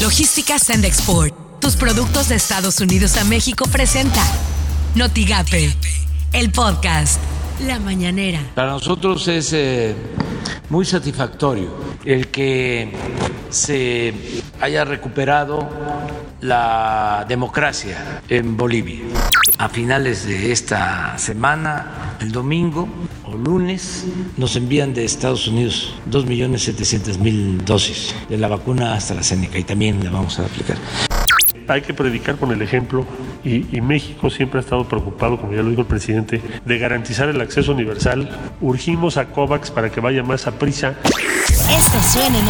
Logística Send Export. Tus productos de Estados Unidos a México presenta Notigape, el podcast La Mañanera. Para nosotros es eh, muy satisfactorio el que se haya recuperado la democracia en Bolivia. A finales de esta semana, el domingo o lunes, nos envían de Estados Unidos 2.700.000 dosis de la vacuna AstraZeneca y también la vamos a aplicar hay que predicar con el ejemplo y, México siempre ha estado preocupado, como ya lo dijo el presidente, de garantizar el acceso universal. Urgimos a COVAX para que vaya más a prisa. Esto suena en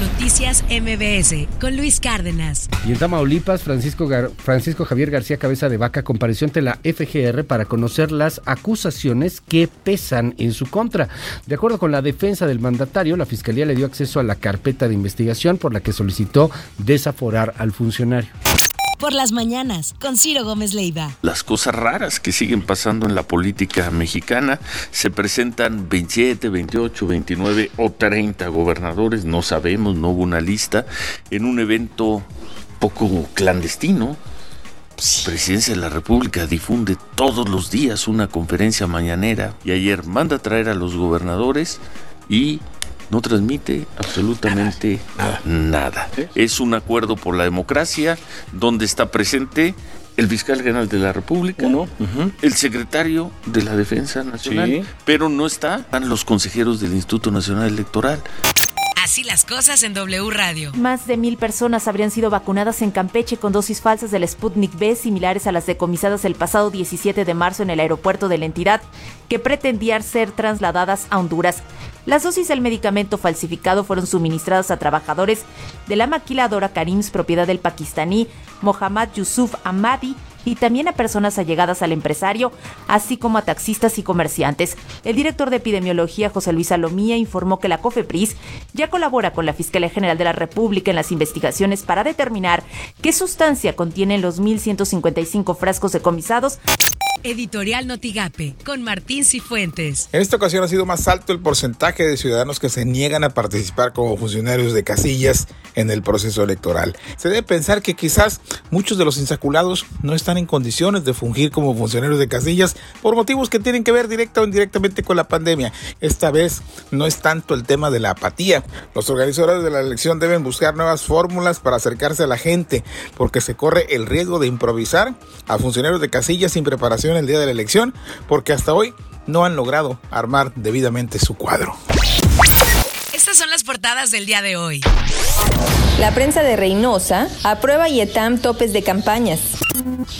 Noticias MBS con Luis Cárdenas. Y en Tamaulipas, Francisco, Francisco Javier García Cabeza de Vaca compareció ante la FGR para conocer las acusaciones que pesan en su contra. De acuerdo con la defensa del mandatario, la Fiscalía le dio acceso a la carpeta de investigación por la que solicitó desaforar al funcionario por las mañanas con Ciro Gómez Leiva. Las cosas raras que siguen pasando en la política mexicana se presentan 27, 28, 29 o 30 gobernadores, no sabemos, no hubo una lista, en un evento poco clandestino. Presidencia de la República difunde todos los días una conferencia mañanera y ayer manda a traer a los gobernadores y no transmite absolutamente nada. Es un acuerdo por la democracia donde está presente el fiscal general de la República, el secretario de la Defensa Nacional, pero no están los consejeros del Instituto Nacional Electoral. Así las cosas en W Radio. Más de mil personas habrían sido vacunadas en Campeche con dosis falsas del Sputnik B, similares a las decomisadas el pasado 17 de marzo en el aeropuerto de la entidad, que pretendían ser trasladadas a Honduras. Las dosis del medicamento falsificado fueron suministradas a trabajadores de la maquiladora Karims, propiedad del pakistaní Mohammad Yusuf Ahmadi, y también a personas allegadas al empresario, así como a taxistas y comerciantes. El director de epidemiología, José Luis Salomía, informó que la COFEPRIS ya colabora con la Fiscalía General de la República en las investigaciones para determinar qué sustancia contienen los 1.155 frascos decomisados Editorial Notigape, con Martín Cifuentes. En esta ocasión ha sido más alto el porcentaje de ciudadanos que se niegan a participar como funcionarios de casillas en el proceso electoral. Se debe pensar que quizás muchos de los insaculados no están en condiciones de fungir como funcionarios de casillas por motivos que tienen que ver directa o indirectamente con la pandemia. Esta vez no es tanto el tema de la apatía. Los organizadores de la elección deben buscar nuevas fórmulas para acercarse a la gente, porque se corre el riesgo de improvisar a funcionarios de casillas sin preparación el día de la elección, porque hasta hoy no han logrado armar debidamente su cuadro. Estas son las portadas del día de hoy. La prensa de Reynosa aprueba IETAM topes de campañas.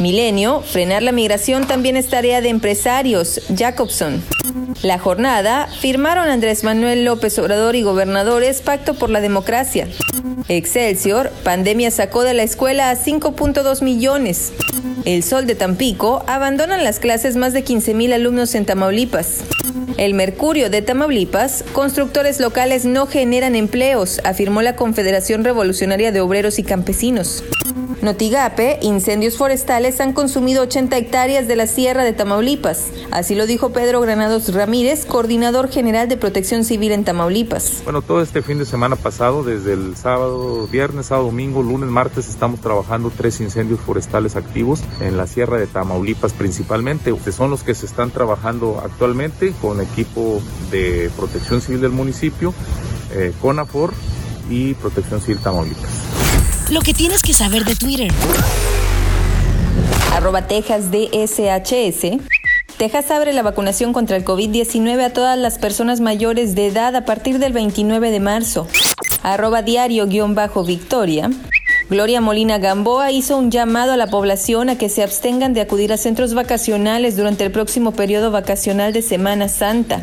Milenio, frenar la migración también es tarea de empresarios. Jacobson. La jornada, firmaron Andrés Manuel López Obrador y gobernadores pacto por la democracia. Excelsior, pandemia sacó de la escuela a 5.2 millones. El Sol de Tampico, abandonan las clases más de 15.000 alumnos en Tamaulipas. El Mercurio de Tamaulipas, constructores locales no generan empleos, afirmó la Confederación Revolucionaria de Obreros y Campesinos. Notigape, incendios forestales han consumido 80 hectáreas de la sierra de Tamaulipas. Así lo dijo Pedro Granados Ramírez, coordinador general de Protección Civil en Tamaulipas. Bueno, todo este fin de semana pasado, desde el sábado, viernes, sábado, domingo, lunes, martes, estamos trabajando tres incendios forestales activos en la sierra de Tamaulipas principalmente. Son los que se están trabajando actualmente con equipo de Protección Civil del municipio, eh, CONAFOR y Protección Civil Tamaulipas. Lo que tienes que saber de Twitter. Arroba Texas DSHS. Texas abre la vacunación contra el COVID-19 a todas las personas mayores de edad a partir del 29 de marzo. Arroba diario-victoria. Gloria Molina Gamboa hizo un llamado a la población a que se abstengan de acudir a centros vacacionales durante el próximo periodo vacacional de Semana Santa.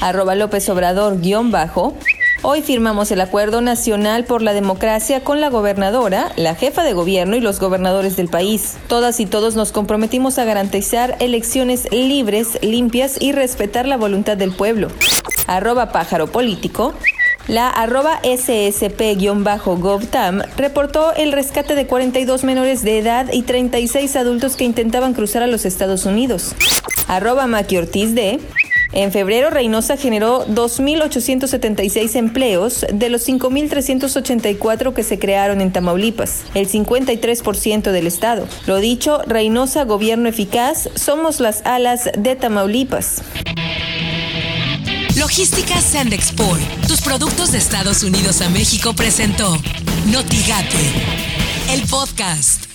Arroba López Obrador guion bajo. Hoy firmamos el Acuerdo Nacional por la Democracia con la gobernadora, la jefa de gobierno y los gobernadores del país. Todas y todos nos comprometimos a garantizar elecciones libres, limpias y respetar la voluntad del pueblo. Arroba pájaro político. La arroba SSP-GovTam reportó el rescate de 42 menores de edad y 36 adultos que intentaban cruzar a los Estados Unidos. Arroba Maki Ortiz D En febrero, Reynosa generó 2.876 empleos de los 5.384 que se crearon en Tamaulipas, el 53% del estado. Lo dicho, Reynosa, gobierno eficaz, somos las alas de Tamaulipas. Logística Sandexport, tus productos de Estados Unidos a México presentó Notigate, el podcast.